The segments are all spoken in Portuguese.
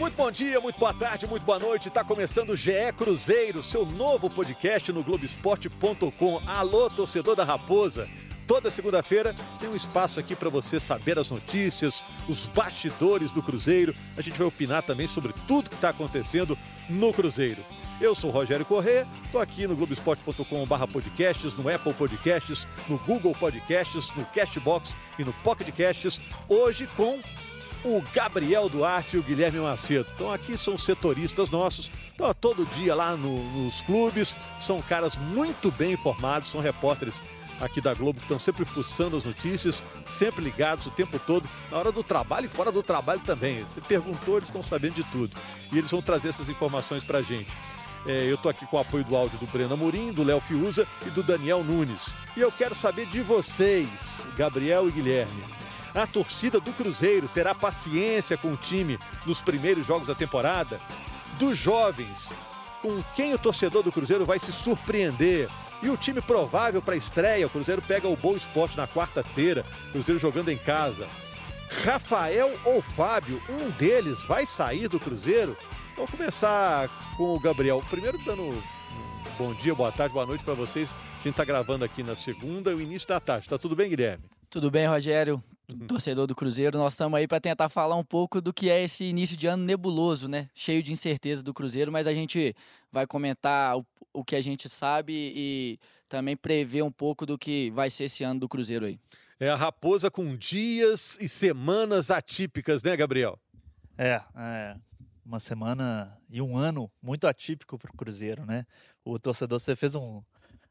Muito bom dia, muito boa tarde, muito boa noite. Está começando o GE Cruzeiro, seu novo podcast no Globesport.com. Alô, torcedor da Raposa. Toda segunda-feira tem um espaço aqui para você saber as notícias, os bastidores do Cruzeiro. A gente vai opinar também sobre tudo que está acontecendo no Cruzeiro. Eu sou Rogério Corrêa, estou aqui no Globesport.com.br podcasts, no Apple Podcasts, no Google Podcasts, no Cashbox e no Pocket Casts. Hoje com o Gabriel Duarte e o Guilherme Macedo. Então aqui são setoristas nossos, estão todo dia lá no, nos clubes, são caras muito bem informados, são repórteres aqui da Globo que estão sempre fuçando as notícias, sempre ligados o tempo todo, na hora do trabalho e fora do trabalho também. Você perguntou, eles estão sabendo de tudo. E eles vão trazer essas informações para a gente. É, eu estou aqui com o apoio do áudio do Breno Amorim, do Léo Fiuza e do Daniel Nunes. E eu quero saber de vocês, Gabriel e Guilherme. A torcida do Cruzeiro terá paciência com o time nos primeiros jogos da temporada? Dos jovens, com quem o torcedor do Cruzeiro vai se surpreender? E o time provável para a estreia? O Cruzeiro pega o Boa Esporte na quarta-feira, Cruzeiro jogando em casa. Rafael ou Fábio, um deles vai sair do Cruzeiro? Vamos começar com o Gabriel. Primeiro dando bom dia, boa tarde, boa noite para vocês. A gente está gravando aqui na segunda, o início da tarde. Tá tudo bem, Guilherme? Tudo bem, Rogério? Uhum. torcedor do Cruzeiro, nós estamos aí para tentar falar um pouco do que é esse início de ano nebuloso, né? Cheio de incerteza do Cruzeiro, mas a gente vai comentar o, o que a gente sabe e também prever um pouco do que vai ser esse ano do Cruzeiro aí. É a raposa com dias e semanas atípicas, né, Gabriel? É, é uma semana e um ano muito atípico para o Cruzeiro, né? O torcedor, você fez um,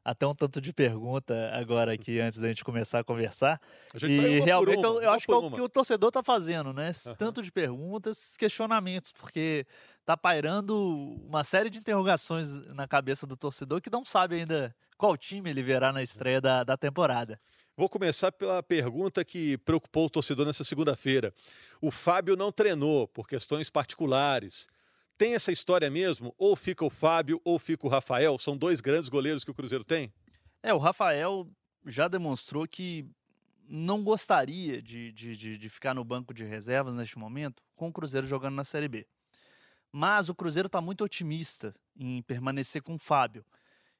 até um tanto de pergunta agora aqui antes da gente começar a conversar. A e realmente eu, eu acho que é o que o torcedor está fazendo, né? Uhum. Tanto de perguntas, questionamentos, porque tá pairando uma série de interrogações na cabeça do torcedor que não sabe ainda qual time ele verá na estreia da, da temporada. Vou começar pela pergunta que preocupou o torcedor nessa segunda-feira. O Fábio não treinou por questões particulares. Tem essa história mesmo? Ou fica o Fábio ou fica o Rafael? São dois grandes goleiros que o Cruzeiro tem? É, o Rafael já demonstrou que não gostaria de, de, de, de ficar no banco de reservas neste momento com o Cruzeiro jogando na Série B. Mas o Cruzeiro está muito otimista em permanecer com o Fábio.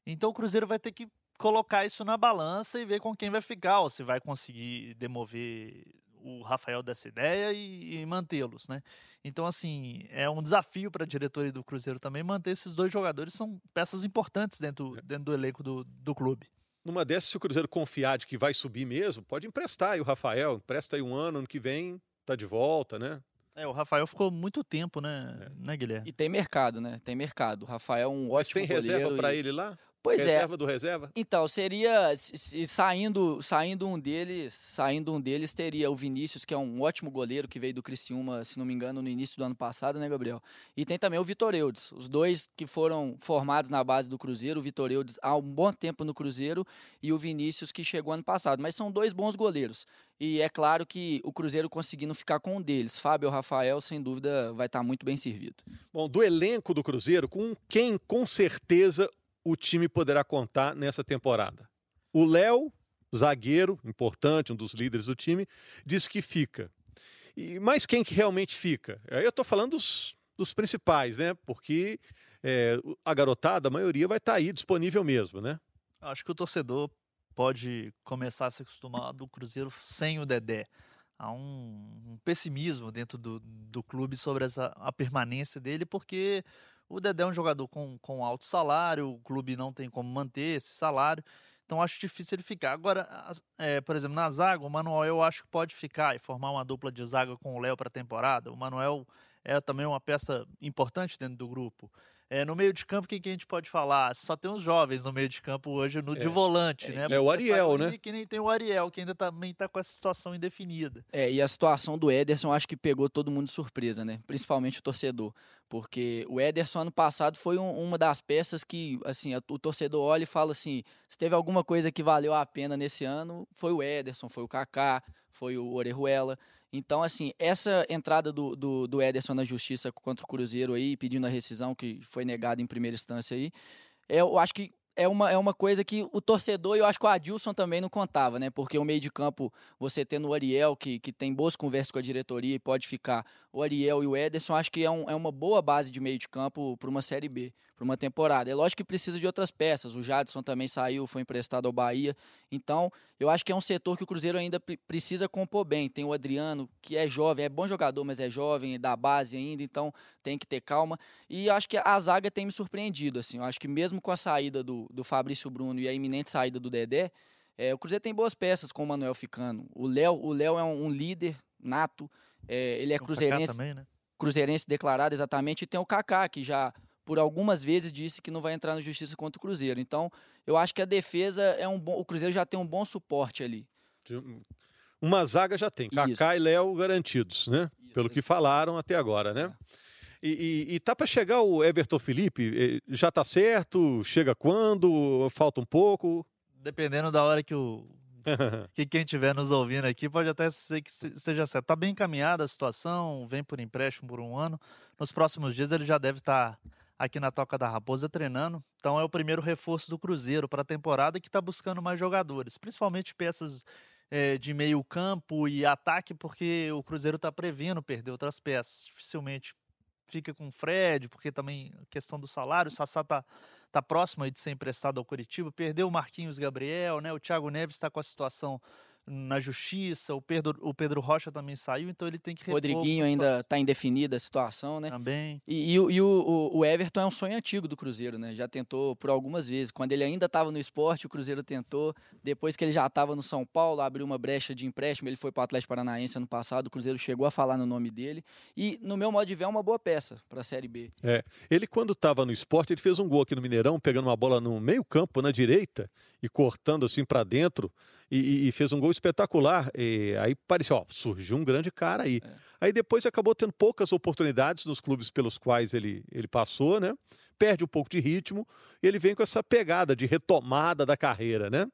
Então o Cruzeiro vai ter que colocar isso na balança e ver com quem vai ficar, ou se vai conseguir demover o Rafael dessa ideia e, e mantê-los, né? Então, assim, é um desafio para a diretoria do Cruzeiro também manter esses dois jogadores, são peças importantes dentro, é. dentro do elenco do, do clube. Numa dessas, se o Cruzeiro confiar de que vai subir mesmo, pode emprestar aí o Rafael, empresta aí um ano, ano que vem tá de volta, né? É, o Rafael ficou muito tempo, né, é. né Guilherme? E tem mercado, né? Tem mercado. O Rafael é um Mas ótimo tem reserva para ele lá? Pois reserva é. Reserva do reserva? Então, seria se, saindo, saindo um deles, saindo um deles teria o Vinícius, que é um ótimo goleiro que veio do Criciúma, se não me engano, no início do ano passado, né, Gabriel? E tem também o Vitor Eudes, os dois que foram formados na base do Cruzeiro, o Vitor Eudes há um bom tempo no Cruzeiro e o Vinícius que chegou ano passado, mas são dois bons goleiros. E é claro que o Cruzeiro conseguindo ficar com um deles, Fábio Rafael, sem dúvida vai estar muito bem servido. Bom, do elenco do Cruzeiro, com quem com certeza o time poderá contar nessa temporada. O Léo, zagueiro, importante, um dos líderes do time, diz que fica. E, mas quem que realmente fica? Eu estou falando dos, dos, principais, né? Porque é, a garotada, a maioria, vai estar tá aí disponível mesmo, né? Acho que o torcedor pode começar a se acostumar do Cruzeiro sem o Dedé. Há um, um pessimismo dentro do, do clube sobre essa, a permanência dele, porque o Dedé é um jogador com, com alto salário, o clube não tem como manter esse salário, então acho difícil ele ficar. Agora, é, por exemplo, na zaga, o Manuel eu acho que pode ficar e formar uma dupla de zaga com o Léo para a temporada. O Manuel é também uma peça importante dentro do grupo. É, no meio de campo, quem que a gente pode falar? Só tem os jovens no meio de campo hoje, no, é, de volante, é, né? É o Ariel, né? Que nem tem o Ariel, que ainda também está com essa situação indefinida. É, e a situação do Ederson acho que pegou todo mundo de surpresa, né? Principalmente o torcedor. Porque o Ederson ano passado foi um, uma das peças que, assim, o torcedor olha e fala assim: se teve alguma coisa que valeu a pena nesse ano, foi o Ederson, foi o Kaká, foi o Orejuela. Então, assim, essa entrada do, do, do Ederson na justiça contra o Cruzeiro aí, pedindo a rescisão, que foi negada em primeira instância aí, eu acho que é uma, é uma coisa que o torcedor, eu acho que o Adilson também não contava, né? Porque o meio de campo, você tendo o Ariel, que, que tem boas conversas com a diretoria e pode ficar, o Ariel e o Ederson, acho que é, um, é uma boa base de meio de campo para uma Série B, para uma temporada. É lógico que precisa de outras peças, o Jadson também saiu, foi emprestado ao Bahia. Então, eu acho que é um setor que o Cruzeiro ainda precisa compor bem. Tem o Adriano, que é jovem, é bom jogador, mas é jovem, é da base ainda, então tem que ter calma. E acho que a zaga tem me surpreendido, assim. Eu acho que mesmo com a saída do, do Fabrício Bruno e a iminente saída do Dedé, é, o Cruzeiro tem boas peças com o Manuel Ficando. O Léo, o Léo é um, um líder nato, é, ele é cruzeirense, também, né? cruzeirense declarado exatamente, e tem o Kaká, que já por algumas vezes disse que não vai entrar na justiça contra o Cruzeiro. Então, eu acho que a defesa é um bom, o Cruzeiro já tem um bom suporte ali. Uma zaga já tem, Kaká e Léo garantidos, né? Isso. Pelo que falaram até agora, né? É. E, e, e tá para chegar o Everton Felipe? Já tá certo? Chega quando? Falta um pouco? Dependendo da hora que o que quem estiver nos ouvindo aqui pode até ser que seja certo. Tá bem encaminhada a situação, vem por empréstimo por um ano. Nos próximos dias ele já deve estar tá aqui na Toca da Raposa treinando. Então é o primeiro reforço do Cruzeiro para a temporada que está buscando mais jogadores, principalmente peças é, de meio campo e ataque, porque o Cruzeiro está prevendo perder outras peças. Dificilmente fica com o Fred, porque também questão do salário, o Sassá tá, tá próximo de ser emprestado ao Curitiba, perdeu o Marquinhos Gabriel, né? O Thiago Neves está com a situação na justiça, o Pedro, o Pedro Rocha também saiu, então ele tem que repor. Rodriguinho ainda está indefinida a situação, né? Também. E, e, e o, o, Everton é um sonho antigo do Cruzeiro, né? Já tentou por algumas vezes. Quando ele ainda estava no esporte, o Cruzeiro tentou. Depois que ele já estava no São Paulo, abriu uma brecha de empréstimo, ele foi para o Atlético Paranaense ano passado, o Cruzeiro chegou a falar no nome dele. E, no meu modo de ver, é uma boa peça para a Série B. É. Ele, quando estava no esporte, ele fez um gol aqui no Mineirão, pegando uma bola no meio campo, na direita, e cortando assim para dentro e, e, fez um gol espetacular. E aí parecia, ó, surgiu um grande cara aí. É. Aí depois acabou tendo poucas oportunidades nos clubes pelos quais ele, ele passou, né? Perde um pouco de ritmo e ele vem com essa pegada de retomada da carreira, né?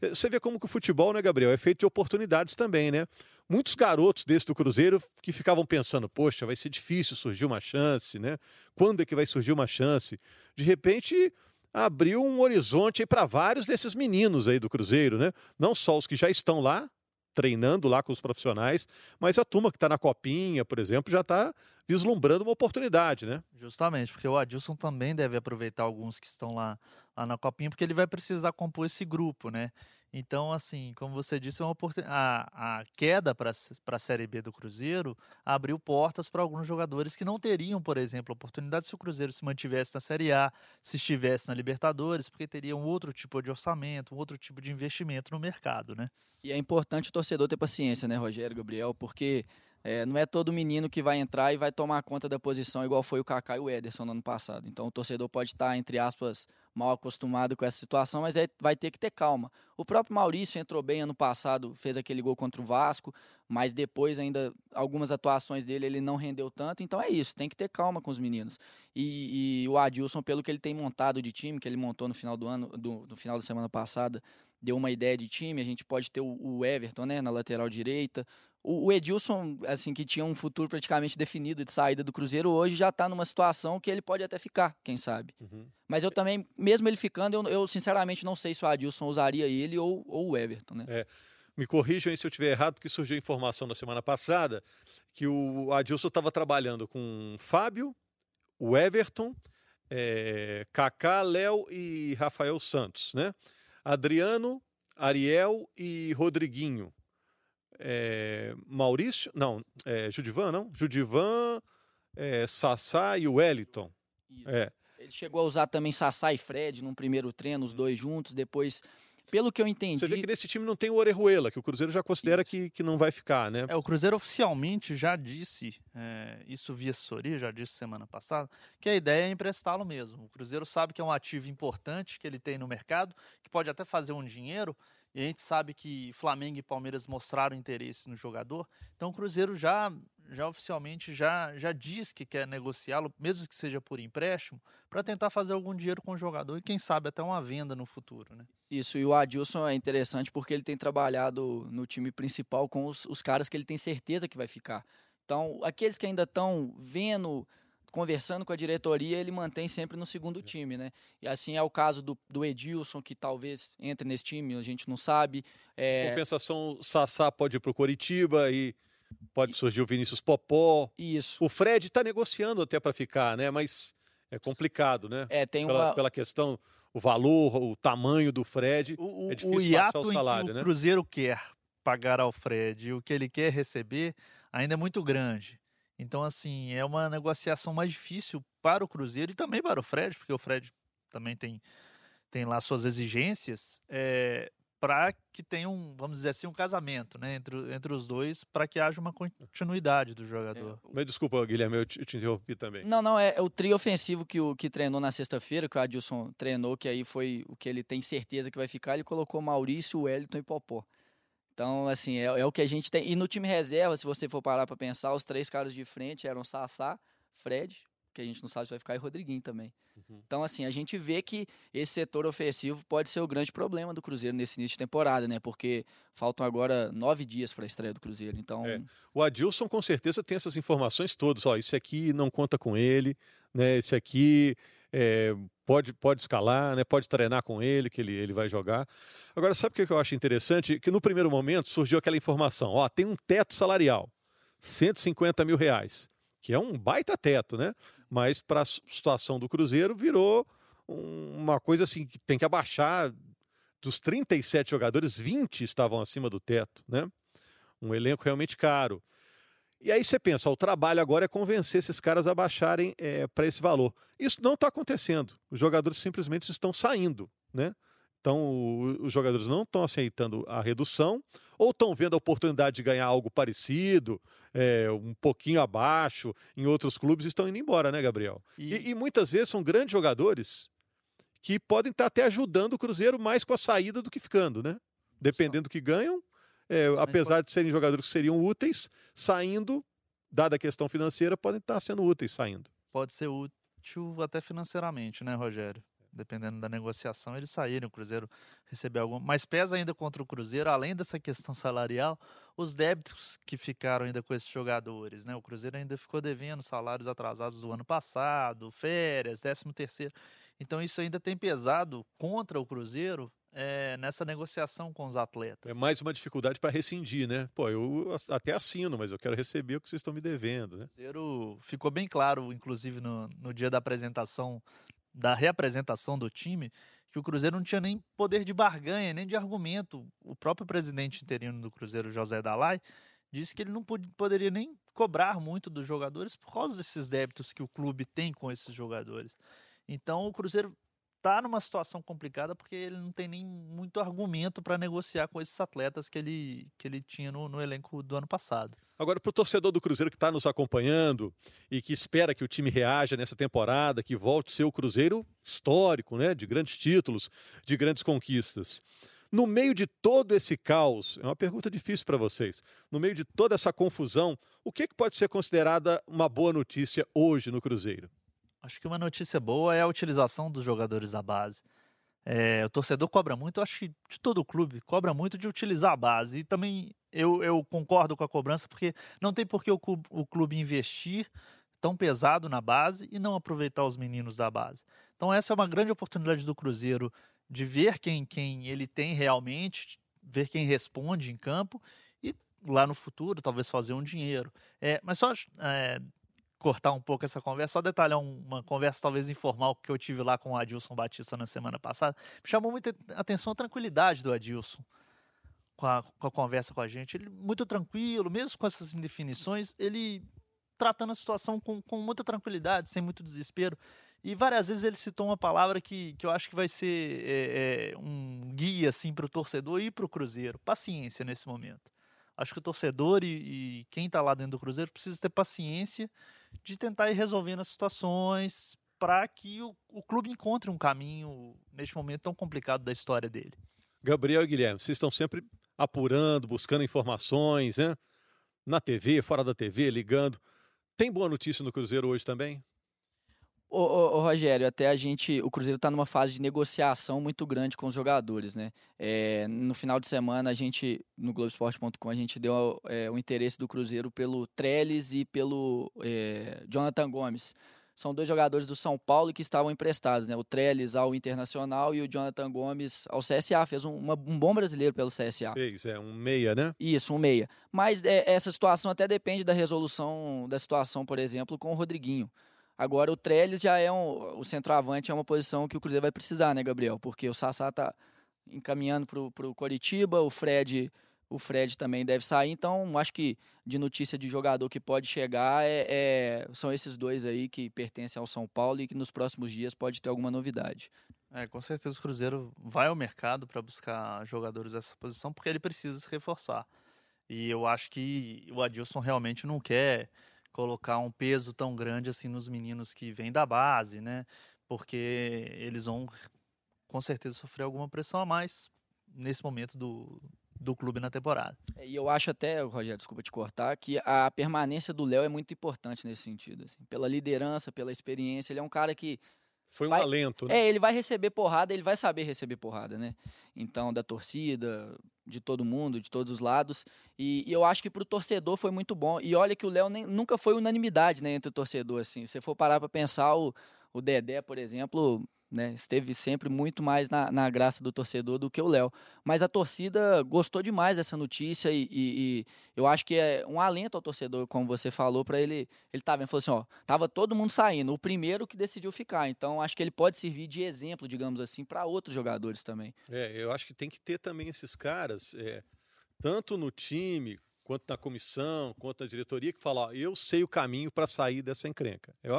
Eh, você vê como que o futebol, né, Gabriel, é feito de oportunidades também, né? Muitos garotos desse do Cruzeiro que ficavam pensando, poxa, vai ser difícil surgir uma chance, né? Quando é que vai surgir uma chance? De repente, abriu um horizonte para vários desses meninos aí do Cruzeiro, né? Não só os que já estão lá, treinando lá com os profissionais, mas a turma que está na copinha, por exemplo, já está vislumbrando uma oportunidade, né? Justamente, porque o Adilson também deve aproveitar alguns que estão lá, lá na copinha, porque ele vai precisar compor esse grupo, né? Então, assim, como você disse, é uma a, a queda para a Série B do Cruzeiro abriu portas para alguns jogadores que não teriam, por exemplo, oportunidade se o Cruzeiro se mantivesse na Série A, se estivesse na Libertadores, porque teria um outro tipo de orçamento, um outro tipo de investimento no mercado, né? E é importante o torcedor ter paciência, né, Rogério, Gabriel, porque é, não é todo menino que vai entrar e vai tomar conta da posição, igual foi o Kaká e o Ederson no ano passado. Então o torcedor pode estar, entre aspas, mal acostumado com essa situação, mas é, vai ter que ter calma. O próprio Maurício entrou bem ano passado, fez aquele gol contra o Vasco, mas depois ainda algumas atuações dele ele não rendeu tanto. Então é isso, tem que ter calma com os meninos. E, e o Adilson, pelo que ele tem montado de time, que ele montou no final do ano, do, no final da semana passada, deu uma ideia de time. A gente pode ter o, o Everton, né, na lateral direita, o, Edilson, assim, que tinha um futuro praticamente definido de saída do Cruzeiro, hoje já está numa situação que ele pode até ficar, quem sabe. Uhum. Mas eu também, mesmo ele ficando, eu, eu, sinceramente não sei se o Adilson usaria ele ou, ou o Everton, né? É. Me corrijam se eu estiver errado, porque surgiu informação na semana passada que o Adilson estava trabalhando com Fábio, o Everton, é, Kaká, Léo e Rafael Santos, né? Adriano, Ariel e Rodriguinho é, Maurício, não, é, Judivan, não? Judivan, é, Sassá e Wellington. É. Ele chegou a usar também Sassá e Fred num primeiro treino, os dois juntos, depois pelo que eu entendi. Você vê que nesse time não tem o Orejuela, que o Cruzeiro já considera que, que não vai ficar, né? É, o Cruzeiro oficialmente já disse, é, isso via assessoria, já disse semana passada, que a ideia é emprestá-lo mesmo. O Cruzeiro sabe que é um ativo importante que ele tem no mercado, que pode até fazer um dinheiro, e a gente sabe que Flamengo e Palmeiras mostraram interesse no jogador. Então o Cruzeiro já, já oficialmente já, já diz que quer negociá-lo, mesmo que seja por empréstimo, para tentar fazer algum dinheiro com o jogador e quem sabe até uma venda no futuro. Né? Isso, e o Adilson é interessante porque ele tem trabalhado no time principal com os, os caras que ele tem certeza que vai ficar. Então, aqueles que ainda estão vendo conversando com a diretoria, ele mantém sempre no segundo time, né? E assim é o caso do, do Edilson, que talvez entre nesse time, a gente não sabe. É... Compensação, o Sassá pode ir para o Coritiba e pode surgir o Vinícius Popó. Isso. O Fred está negociando até para ficar, né? Mas é complicado, né? É, tem pela, uma... pela questão, o valor, o tamanho do Fred. O, é difícil o hiato o salário, que né? o Cruzeiro quer pagar ao Fred e o que ele quer receber ainda é muito grande. Então, assim, é uma negociação mais difícil para o Cruzeiro e também para o Fred, porque o Fred também tem, tem lá suas exigências, é, para que tenha um, vamos dizer assim, um casamento né, entre, entre os dois, para que haja uma continuidade do jogador. É, Mas desculpa, Guilherme, eu te, eu te interrompi também. Não, não, é, é o trio ofensivo que, o, que treinou na sexta-feira, que o Adilson treinou, que aí foi o que ele tem certeza que vai ficar, ele colocou Maurício, Wellington e Popó. Então, assim, é, é, o que a gente tem. E no time reserva, se você for parar para pensar, os três caras de frente eram Sassá, Fred, que a gente não sabe se vai ficar, e Rodriguinho também. Uhum. Então, assim, a gente vê que esse setor ofensivo pode ser o grande problema do Cruzeiro nesse início de temporada, né? Porque faltam agora nove dias para a estreia do Cruzeiro. Então. É. O Adilson com certeza tem essas informações todas. Ó, esse aqui não conta com ele, né? Esse aqui é, pode, pode escalar, né? pode treinar com ele, que ele, ele vai jogar. Agora, sabe o que eu acho interessante? Que no primeiro momento surgiu aquela informação: ó, tem um teto salarial, 150 mil reais, que é um baita teto, né? Mas para a situação do Cruzeiro virou um, uma coisa assim que tem que abaixar. Dos 37 jogadores, 20 estavam acima do teto, né? Um elenco realmente caro. E aí você pensa, ó, o trabalho agora é convencer esses caras a baixarem é, para esse valor. Isso não está acontecendo. Os jogadores simplesmente estão saindo, né? Então, o, os jogadores não estão aceitando a redução ou estão vendo a oportunidade de ganhar algo parecido, é, um pouquinho abaixo, em outros clubes e estão indo embora, né, Gabriel? E... E, e muitas vezes são grandes jogadores que podem estar até ajudando o Cruzeiro mais com a saída do que ficando, né? Dependendo do que ganham, é, apesar de serem jogadores que seriam úteis, saindo, dada a questão financeira, podem estar sendo úteis saindo. Pode ser útil até financeiramente, né, Rogério? Dependendo da negociação, eles saírem, o Cruzeiro receber algum. Mas pesa ainda contra o Cruzeiro, além dessa questão salarial, os débitos que ficaram ainda com esses jogadores, né? O Cruzeiro ainda ficou devendo salários atrasados do ano passado, férias, décimo terceiro. Então isso ainda tem pesado contra o Cruzeiro é, nessa negociação com os atletas. É mais uma dificuldade para rescindir, né? Pô, eu até assino, mas eu quero receber o que vocês estão me devendo, né? Cruzeiro ficou bem claro, inclusive no, no dia da apresentação, da reapresentação do time, que o Cruzeiro não tinha nem poder de barganha, nem de argumento. O próprio presidente interino do Cruzeiro, José Dalai, disse que ele não pod poderia nem cobrar muito dos jogadores por causa desses débitos que o clube tem com esses jogadores. Então o Cruzeiro está numa situação complicada porque ele não tem nem muito argumento para negociar com esses atletas que ele, que ele tinha no, no elenco do ano passado. Agora, para o torcedor do Cruzeiro que está nos acompanhando e que espera que o time reaja nessa temporada, que volte a ser o Cruzeiro histórico, né, de grandes títulos, de grandes conquistas. No meio de todo esse caos, é uma pergunta difícil para vocês. No meio de toda essa confusão, o que, que pode ser considerada uma boa notícia hoje no Cruzeiro? Acho que uma notícia boa é a utilização dos jogadores da base. É, o torcedor cobra muito, acho que de todo o clube, cobra muito de utilizar a base. E também eu, eu concordo com a cobrança, porque não tem por que o clube, o clube investir tão pesado na base e não aproveitar os meninos da base. Então essa é uma grande oportunidade do Cruzeiro de ver quem, quem ele tem realmente, ver quem responde em campo e lá no futuro talvez fazer um dinheiro. É, mas só é, cortar um pouco essa conversa, só detalhar uma conversa talvez informal que eu tive lá com o Adilson Batista na semana passada. Me chamou muita atenção a tranquilidade do Adilson com a, com a conversa com a gente. Ele muito tranquilo, mesmo com essas indefinições, ele tratando a situação com, com muita tranquilidade, sem muito desespero. E várias vezes ele citou uma palavra que, que eu acho que vai ser é, é, um guia assim, para o torcedor e para o Cruzeiro. Paciência nesse momento. Acho que o torcedor e, e quem está lá dentro do Cruzeiro precisa ter paciência de tentar ir resolvendo as situações para que o, o, clube encontre um caminho neste momento tão complicado da história dele. Gabriel e Guilherme, vocês estão sempre apurando, buscando informações, né? Na TV, fora da TV, ligando. Tem boa notícia no Cruzeiro hoje também? Ô, ô, ô, Rogério, até a gente, o Cruzeiro está numa fase de negociação muito grande com os jogadores, né? É, no final de semana, a gente, no Globoesporte.com, a gente deu é, o interesse do Cruzeiro pelo Trellis e pelo é, Jonathan Gomes. são dois jogadores do São Paulo que estavam emprestados, né? O Trellis ao Internacional e o Jonathan Gomes ao CSA. Fez um, uma, um bom brasileiro pelo CSA. Fez, é, um meia, né? Isso, um meia. Mas essa situação até depende da resolução da situação, por exemplo, com o Rodriguinho. Agora, o Trellis já é um. O centroavante é uma posição que o Cruzeiro vai precisar, né, Gabriel? Porque o Sassá tá encaminhando para o Coritiba, o Fred o Fred também deve sair. Então, acho que de notícia de jogador que pode chegar é, é, são esses dois aí que pertencem ao São Paulo e que nos próximos dias pode ter alguma novidade. É, com certeza o Cruzeiro vai ao mercado para buscar jogadores dessa posição porque ele precisa se reforçar. E eu acho que o Adilson realmente não quer colocar um peso tão grande assim nos meninos que vêm da base, né? Porque eles vão com certeza sofrer alguma pressão a mais nesse momento do, do clube na temporada. É, e eu acho até, Rogério, desculpa te cortar, que a permanência do Léo é muito importante nesse sentido. Assim, pela liderança, pela experiência. Ele é um cara que. Foi um vai, alento, né? É, ele vai receber porrada, ele vai saber receber porrada, né? Então, da torcida, de todo mundo, de todos os lados. E, e eu acho que para o torcedor foi muito bom. E olha que o Léo nunca foi unanimidade né, entre o torcedor. Assim. Se você for parar para pensar, o, o Dedé, por exemplo, né? Esteve sempre muito mais na, na graça do torcedor do que o Léo. Mas a torcida gostou demais dessa notícia e, e, e, eu acho que é um alento ao torcedor, como você falou, para ele. Ele estava vendo, falou assim: ó, tava todo mundo saindo, o primeiro que decidiu ficar. Então acho que ele pode servir de exemplo, digamos assim, para outros jogadores também. É, eu acho que tem que ter também esses caras, é, tanto no time quanto na comissão, quanto na diretoria, que falam: ó, eu sei o caminho para sair dessa encrenca. Eu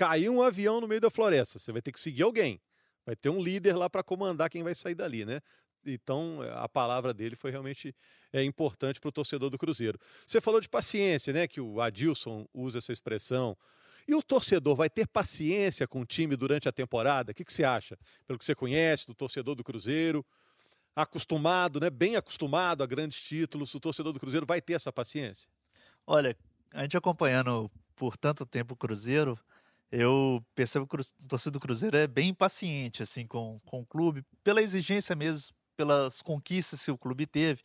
caiu um avião no meio da floresta, você vai ter que seguir alguém. Vai ter um líder lá para comandar quem vai sair dali, né? Então, a palavra dele foi realmente é, importante para o torcedor do Cruzeiro. Você falou de paciência, né? Que o Adilson usa essa expressão. E o torcedor vai ter paciência com o time durante a temporada? O que, que você acha? Pelo que você conhece do torcedor do Cruzeiro, acostumado, né? Bem acostumado a grandes títulos, o torcedor do Cruzeiro vai ter essa paciência? Olha, a gente acompanhando por tanto tempo o Cruzeiro, eu percebo que o torcedor do Cruzeiro é bem impaciente assim com, com o clube, pela exigência mesmo, pelas conquistas que o clube teve.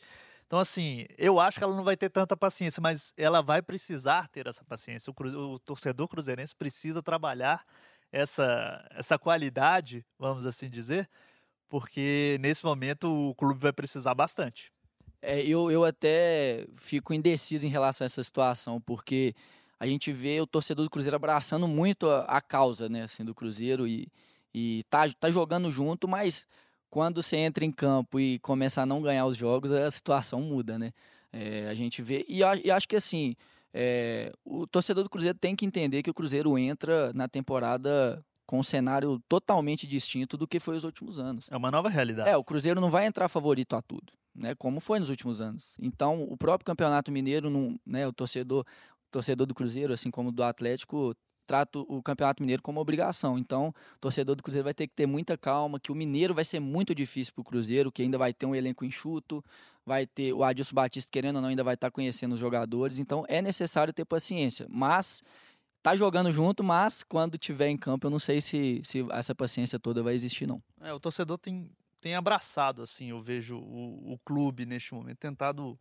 Então, assim, eu acho que ela não vai ter tanta paciência, mas ela vai precisar ter essa paciência. O, o torcedor cruzeirense precisa trabalhar essa, essa qualidade, vamos assim dizer, porque nesse momento o clube vai precisar bastante. É, eu, eu até fico indeciso em relação a essa situação, porque a gente vê o torcedor do Cruzeiro abraçando muito a, a causa, né, assim, do Cruzeiro e, e tá, tá jogando junto, mas quando você entra em campo e começa a não ganhar os jogos, a situação muda, né? É, a gente vê e, e acho que assim é, o torcedor do Cruzeiro tem que entender que o Cruzeiro entra na temporada com um cenário totalmente distinto do que foi os últimos anos. É uma nova realidade. É, o Cruzeiro não vai entrar favorito a tudo, né? Como foi nos últimos anos. Então, o próprio Campeonato Mineiro, não, né? O torcedor, torcedor do Cruzeiro, assim como do Atlético, trata o Campeonato Mineiro como obrigação. Então, o torcedor do Cruzeiro vai ter que ter muita calma, que o Mineiro vai ser muito difícil para o Cruzeiro, que ainda vai ter um elenco enxuto, vai ter o Adilson Batista, querendo ou não, ainda vai estar tá conhecendo os jogadores. Então, é necessário ter paciência. Mas, tá jogando junto, mas quando tiver em campo, eu não sei se, se essa paciência toda vai existir, não. É, o torcedor tem, tem abraçado, assim, eu vejo o, o clube neste momento, tentado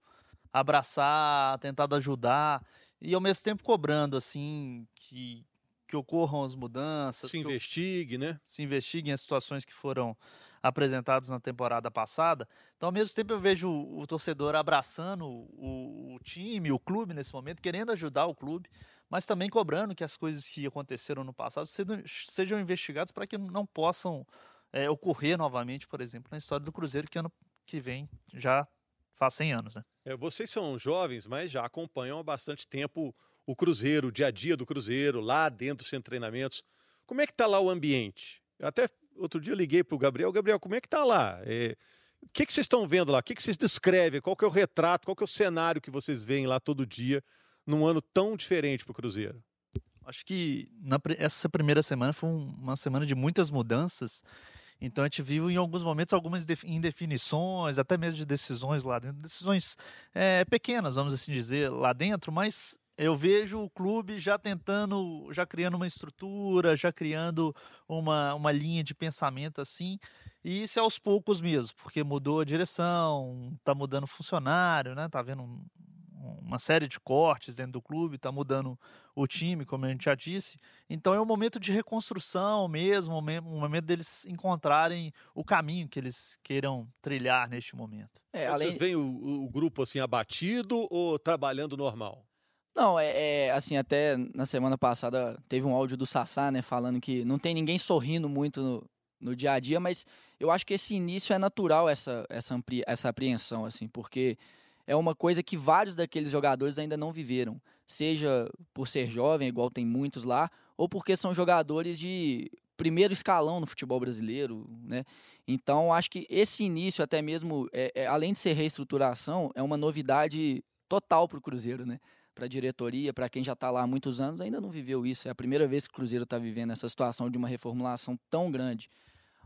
abraçar, tentado ajudar e ao mesmo tempo cobrando assim que, que ocorram as mudanças, se investigue, né? Se investiguem as situações que foram apresentadas na temporada passada. Então, ao mesmo tempo, eu vejo o, o torcedor abraçando o, o, time, o clube nesse momento, querendo ajudar o clube, mas também cobrando que as coisas que aconteceram no passado sejam, sejam investigadas para que não possam é, ocorrer novamente, por exemplo, na história do Cruzeiro, que ano que vem já faz 100 anos, né? É, vocês são jovens, mas já acompanham há bastante tempo o Cruzeiro, o dia a dia do Cruzeiro, lá dentro do centro de treinamentos. Como é que está lá o ambiente? Até outro dia eu liguei para o Gabriel. Gabriel, como é que está lá? É, o que, que vocês estão vendo lá? O que, que vocês descrevem? Qual que é o retrato? Qual que é o cenário que vocês veem lá todo dia, num ano tão diferente para o Cruzeiro? Acho que na, essa primeira semana foi uma semana de muitas mudanças então a gente viu em alguns momentos algumas indefinições, até mesmo de decisões lá dentro, decisões é, pequenas, vamos assim dizer, lá dentro, mas eu vejo o clube já tentando, já criando uma estrutura, já criando uma, uma linha de pensamento assim, e isso é aos poucos mesmo, porque mudou a direção, tá mudando funcionário, né? Tá vendo uma série de cortes dentro do clube, está mudando o time, como a gente já disse. Então é um momento de reconstrução mesmo, um momento deles encontrarem o caminho que eles queiram trilhar neste momento. É, além... Vocês veem o, o, grupo assim abatido ou trabalhando normal? Não, é, é, assim, até na semana passada teve um áudio do Sassá, né, falando que não tem ninguém sorrindo muito no, no dia a dia, mas eu acho que esse início é natural, essa, essa, ampli, essa apreensão, assim, porque é uma coisa que vários daqueles jogadores ainda não viveram, seja por ser jovem, igual tem muitos lá, ou porque são jogadores de primeiro escalão no futebol brasileiro, né? Então, acho que esse início, até mesmo, é, é, além de ser reestruturação, é uma novidade total para o Cruzeiro, né? Para a diretoria, para quem já está lá há muitos anos, ainda não viveu isso. É a primeira vez que o Cruzeiro está vivendo essa situação de uma reformulação tão grande.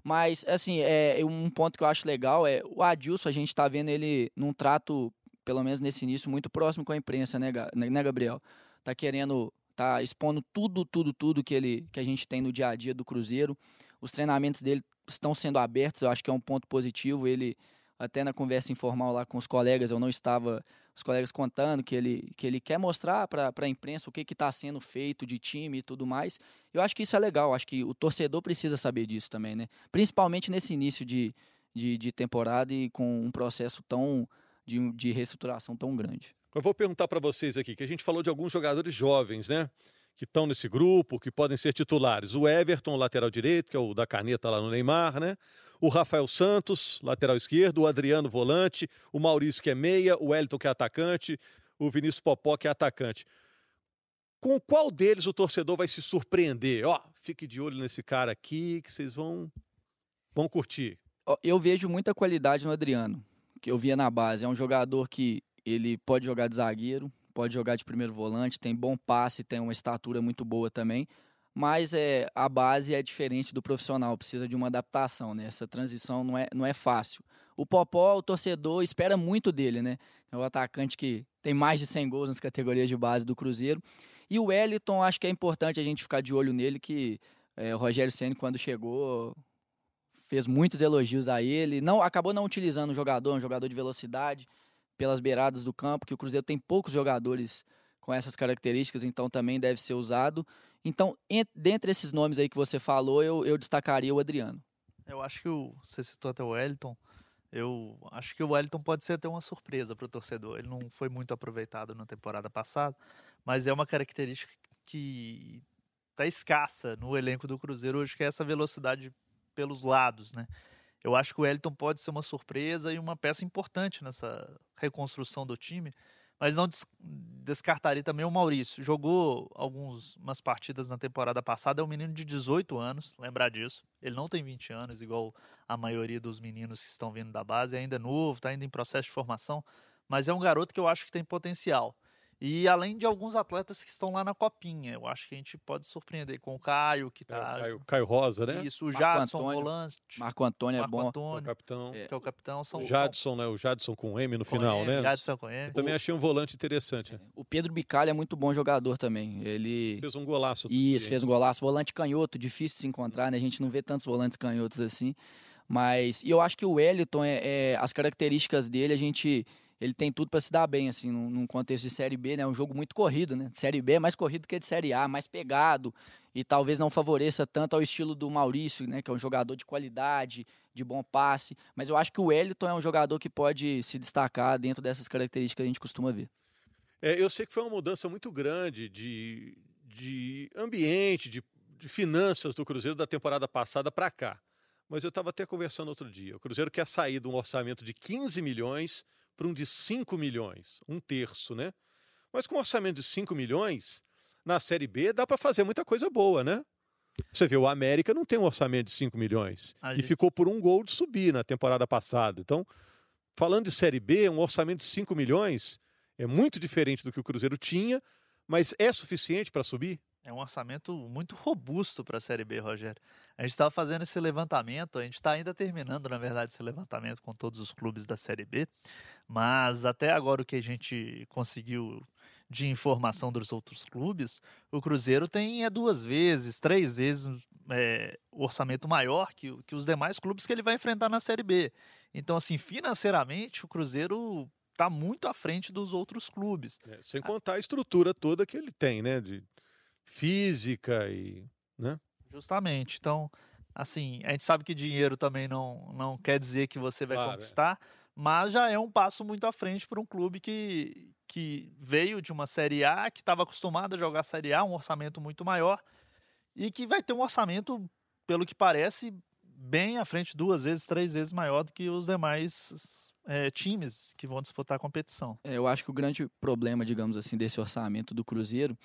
Mas, assim, é, um ponto que eu acho legal é o Adilson, a gente está vendo ele num trato pelo menos nesse início, muito próximo com a imprensa, né, né, né, Gabriel? Tá querendo, tá expondo tudo, tudo, tudo que ele, que a gente tem no dia a dia do Cruzeiro. Os treinamentos dele estão sendo abertos, eu acho que é um ponto positivo. Ele, até na conversa informal lá com os colegas, eu não estava, os colegas contando que ele, que ele quer mostrar para a imprensa o que está sendo feito de time e tudo mais. Eu acho que isso é legal, acho que o torcedor precisa saber disso também, né? Principalmente nesse início de, de, de temporada e com um processo tão de, de reestruturação tão grande. Eu vou perguntar para vocês aqui, que a gente falou de alguns jogadores jovens, né? Que estão nesse grupo, que podem ser titulares. O Everton, lateral direito, que é o da caneta lá no Neymar, né? O Rafael Santos, lateral esquerdo, o Adriano, volante, o Maurício, que é meia, o Elton, que é atacante, o Vinícius Popó, que é atacante. Com qual deles o torcedor vai se surpreender? Ó, fique de olho nesse cara aqui, que vocês vão, vão curtir. Eu vejo muita qualidade no Adriano que eu via na base. É um jogador que ele pode jogar de zagueiro, pode jogar de primeiro volante, tem bom passe, tem uma estatura muito boa também. Mas é, a base é diferente do profissional, precisa de uma adaptação, né? Essa transição não é, não é fácil. O Popó, o torcedor, espera muito dele, né? É o atacante que tem mais de 100 gols nas categorias de base do Cruzeiro. E o Wellington, acho que é importante a gente ficar de olho nele, que é, o Rogério Senna, quando chegou, fez muitos elogios a ele. Não acabou não utilizando o jogador, um jogador de velocidade pelas beiradas do campo, que o Cruzeiro tem poucos jogadores com essas características, então também deve ser usado. Então, dentre esses nomes aí que você falou, eu, eu destacaria o Adriano. Eu acho que o, você citou até o Wellington. Eu acho que o Wellington pode ser até uma surpresa para o torcedor. Ele não foi muito aproveitado na temporada passada, mas é uma característica que está escassa no elenco do Cruzeiro hoje, que é essa velocidade pelos lados, né? Eu acho que o Wellington pode ser uma surpresa e uma peça importante nessa reconstrução do time, mas não des descartaria também o Maurício. Jogou algumas partidas na temporada passada, é um menino de 18 anos, lembrar disso. Ele não tem 20 anos, igual a maioria dos meninos que estão vindo da base, ainda é novo, está ainda em processo de formação, mas é um garoto que eu acho que tem potencial. E além de alguns atletas que estão lá na copinha, eu acho que a gente pode surpreender com o Caio, que tá. É, Caio, Caio, Rosa, né? Isso, o Jadson Volante. Marco Antônio Marco é bom. Antônio, o capitão. Que é o capitão. São o Jadson, né? O Jadson com M no com final, M, né? Jadson com M. Eu também achei um volante interessante. É. O Pedro Bicalho é muito bom jogador também. Ele. Fez um golaço. Isso, fez um golaço. Volante canhoto, difícil de se encontrar, né? A gente não vê tantos volantes canhotos assim. Mas. E eu acho que o Wellington, é, é as características dele, a gente ele tem tudo para se dar bem, assim, num, contexto de Série B, né? É um jogo muito corrido, né? Série B é mais corrido que de Série A, mais pegado e talvez não favoreça tanto ao estilo do Maurício, né? Que é um jogador de qualidade, de bom passe. Mas eu acho que o Wellington é um jogador que pode se destacar dentro dessas características que a gente costuma ver. É, eu sei que foi uma mudança muito grande de, de ambiente, de, de finanças do Cruzeiro da temporada passada para cá. Mas eu estava até conversando outro dia. O Cruzeiro quer sair de um orçamento de 15 milhões para um de 5 milhões, um terço, né? Mas com um orçamento de 5 milhões, na Série B dá para fazer muita coisa boa, né? Você vê, o América não tem um orçamento de 5 milhões A e gente... ficou por um gol de subir na temporada passada. Então, falando de Série B, um orçamento de 5 milhões é muito diferente do que o Cruzeiro tinha, mas é suficiente para subir? É um orçamento muito robusto para a Série B, Rogério. A gente estava fazendo esse levantamento, a gente está ainda terminando, na verdade, esse levantamento com todos os clubes da Série B, mas até agora o que a gente conseguiu de informação dos outros clubes, o Cruzeiro tem é duas vezes, três vezes é, orçamento maior que, que os demais clubes que ele vai enfrentar na Série B. Então, assim, financeiramente, o Cruzeiro está muito à frente dos outros clubes. É, sem contar a estrutura toda que ele tem, né? De física e. Né? Justamente. Então, assim, a gente sabe que dinheiro também não, não quer dizer que você vai Claro, é. conquistar, mas já é um passo muito à frente para um clube que, que veio de uma Série A, que estava acostumado a jogar Série A, um orçamento muito maior, e que vai ter um orçamento, pelo que parece, bem à frente, duas vezes, três vezes maior do que os demais eh, times que vão disputar a competição. É, Eu acho que o grande problema, digamos assim, desse orçamento do Cruzeiro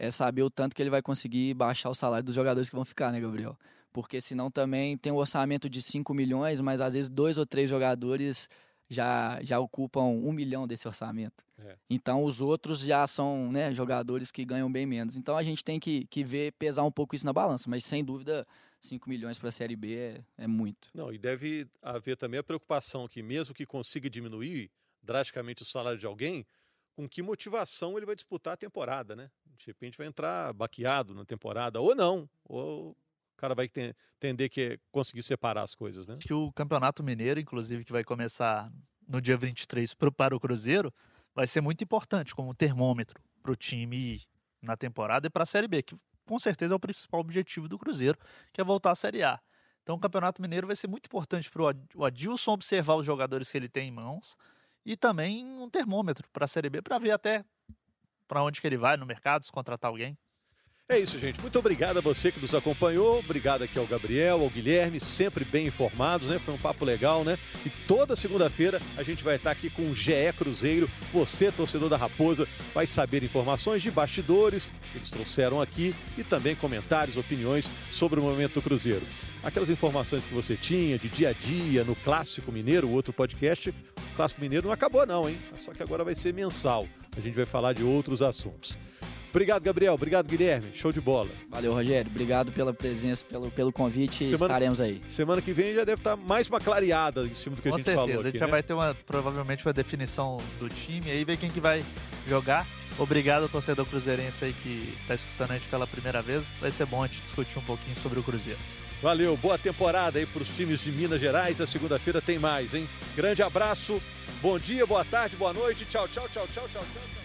é saber o tanto que ele vai conseguir baixar o salário dos jogadores que vão ficar, né, Gabriel? Porque senão também tem um orçamento de 5 milhões, mas às vezes dois ou três jogadores já, já ocupam um milhão desse orçamento. É. Então os outros já são né, jogadores que ganham bem menos. Então a gente tem que, que ver, pesar um pouco isso na balança, mas sem dúvida 5 milhões para a Série B é, é muito. Não, e deve haver também a preocupação que, mesmo que consiga diminuir drasticamente o salário de alguém, com que motivação ele vai disputar a temporada, né? De repente vai entrar baqueado na temporada, ou não, ou o cara vai ten- entender que conseguir separar as coisas, né? que o Campeonato Mineiro, inclusive, que vai começar no dia 23 pro, para o Cruzeiro, vai ser muito importante como termômetro para o time na temporada e para a Série B, que com certeza é o principal objetivo do Cruzeiro, que é voltar à Série A. Então o Campeonato Mineiro vai ser muito importante para o Adilson observar os jogadores que ele tem em mãos e também um termômetro para a Série B para ver até para onde que ele vai no mercado, se contratar alguém. É isso, gente. Muito obrigado a você que nos acompanhou. Obrigado aqui ao Gabriel, ao Guilherme, sempre bem informados, né? Foi um papo legal, né? E toda segunda-feira a gente vai estar aqui com o GE Cruzeiro. Você, torcedor da Raposa, vai saber informações de bastidores que eles trouxeram aqui e também comentários, opiniões sobre o momento do Cruzeiro. Aquelas informações que você tinha de dia a dia no Clássico Mineiro, o outro podcast, o Clássico Mineiro não acabou não, hein? Só que agora vai ser mensal. A gente vai falar de outros assuntos. Obrigado, Gabriel. Obrigado, Guilherme. Show de bola. Valeu, Rogério. Obrigado pela presença, pelo, pelo convite. Semana- Estaremos aí. Semana que vem já deve estar mais uma clareada em cima do que a Com gente certeza, falou a gente aqui, já né? vai ter uma, provavelmente uma definição do time, aí ver quem que vai jogar. Obrigado ao torcedor cruzeirense aí que está escutando a gente pela primeira vez. Vai ser bom a gente discutir um pouquinho sobre o Cruzeiro. Valeu, boa temporada aí para os times de Minas Gerais. Na segunda-feira tem mais, hein? Grande abraço, bom dia, boa tarde, boa noite. Tchau, tchau, tchau, tchau, tchau, tchau.